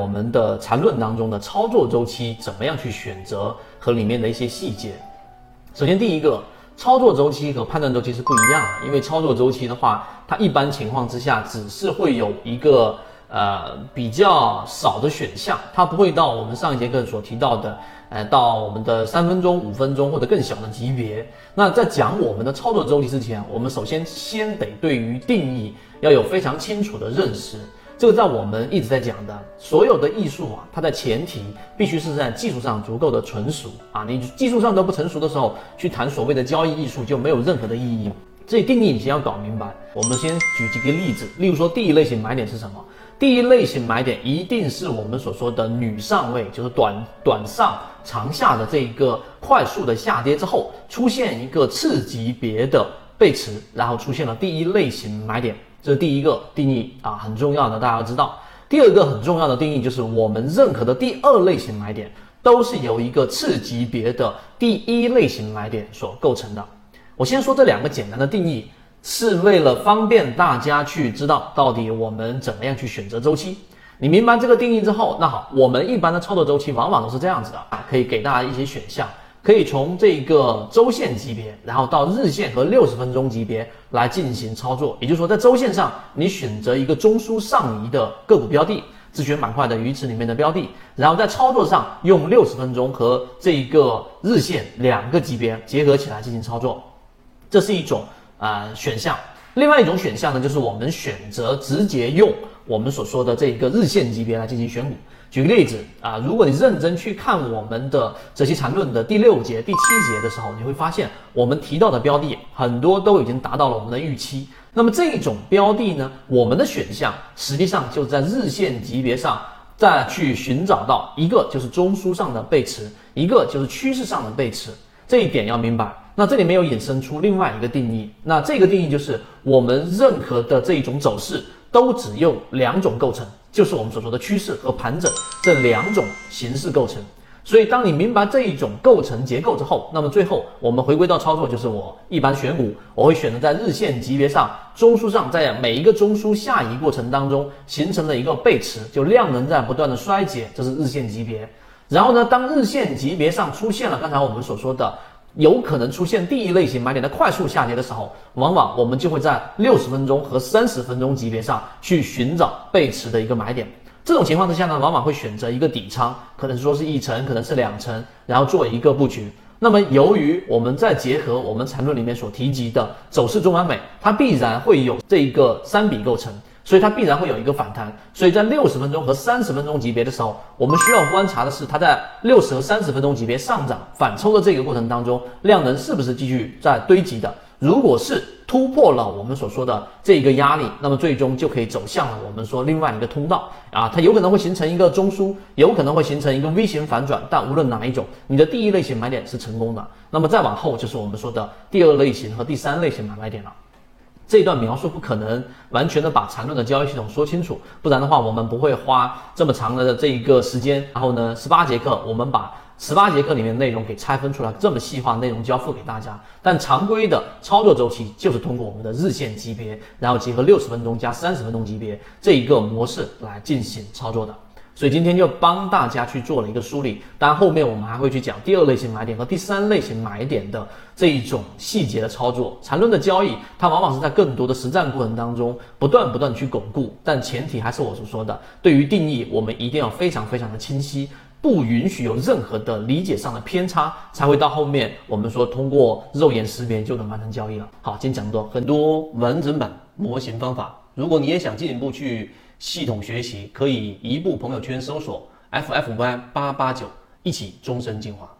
我们的缠论当中的操作周期怎么样去选择和里面的一些细节。首先，第一个，操作周期和判断周期是不一样的，因为操作周期的话，它一般情况之下只是会有一个呃比较少的选项，它不会到我们上一节课所提到的，呃，到我们的三分钟、五分钟或者更小的级别。那在讲我们的操作周期之前，我们首先先得对于定义要有非常清楚的认识。这个在我们一直在讲的所有的艺术啊，它的前提必须是在技术上足够的成熟啊。你技术上都不成熟的时候，去谈所谓的交易艺术就没有任何的意义。这定义你先要搞明白。我们先举几个例子，例如说第一类型买点是什么？第一类型买点一定是我们所说的女上位，就是短短上长下的这一个快速的下跌之后，出现一个次级别的背驰，然后出现了第一类型买点。这是第一个定义啊，很重要的，大家要知道。第二个很重要的定义就是，我们认可的第二类型买点都是由一个次级别的第一类型买点所构成的。我先说这两个简单的定义，是为了方便大家去知道到底我们怎么样去选择周期。你明白这个定义之后，那好，我们一般的操作周期往往都是这样子的啊，可以给大家一些选项。可以从这个周线级别，然后到日线和六十分钟级别来进行操作。也就是说，在周线上，你选择一个中枢上移的个股标的，自选板块的鱼池里面的标的，然后在操作上用六十分钟和这个日线两个级别结合起来进行操作，这是一种啊选项。另外一种选项呢，就是我们选择直接用我们所说的这个日线级别来进行选股。举个例子啊，如果你认真去看我们的这些缠论的第六节、第七节的时候，你会发现我们提到的标的很多都已经达到了我们的预期。那么这种标的呢，我们的选项实际上就是在日线级别上再去寻找到一个就是中枢上的背驰，一个就是趋势上的背驰，这一点要明白。那这里面有引申出另外一个定义，那这个定义就是我们任何的这一种走势都只用两种构成。就是我们所说的趋势和盘整这两种形式构成，所以当你明白这一种构成结构之后，那么最后我们回归到操作，就是我一般选股，我会选择在日线级别上、中枢上，在每一个中枢下移过程当中形成了一个背驰，就量能在不断的衰竭，这是日线级别。然后呢，当日线级别上出现了刚才我们所说的。有可能出现第一类型买点的快速下跌的时候，往往我们就会在六十分钟和三十分钟级别上去寻找背驰的一个买点。这种情况之下呢，往往会选择一个底仓，可能说是一层，可能是两层，然后做一个布局。那么，由于我们再结合我们缠论里面所提及的走势中完美，它必然会有这一个三笔构成。所以它必然会有一个反弹，所以在六十分钟和三十分钟级别的时候，我们需要观察的是它在六十和三十分钟级别上涨反抽的这个过程当中，量能是不是继续在堆积的？如果是突破了我们所说的这一个压力，那么最终就可以走向了我们说另外一个通道啊，它有可能会形成一个中枢，有可能会形成一个 V 型反转，但无论哪一种，你的第一类型买点是成功的，那么再往后就是我们说的第二类型和第三类型买卖点了。这段描述不可能完全的把缠论的交易系统说清楚，不然的话我们不会花这么长的这一个时间。然后呢，十八节课我们把十八节课里面内容给拆分出来，这么细化内容交付给大家。但常规的操作周期就是通过我们的日线级别，然后结合六十分钟加三十分钟级别这一个模式来进行操作的。所以今天就帮大家去做了一个梳理，当然后面我们还会去讲第二类型买点和第三类型买点的这一种细节的操作。缠论的交易，它往往是在更多的实战过程当中不断不断去巩固，但前提还是我所说的，对于定义我们一定要非常非常的清晰，不允许有任何的理解上的偏差，才会到后面我们说通过肉眼识别就能完成交易了。好，今天讲多很多完整版模型方法，如果你也想进一步去。系统学习可以移步朋友圈搜索 ffy 八八九，一起终身进化。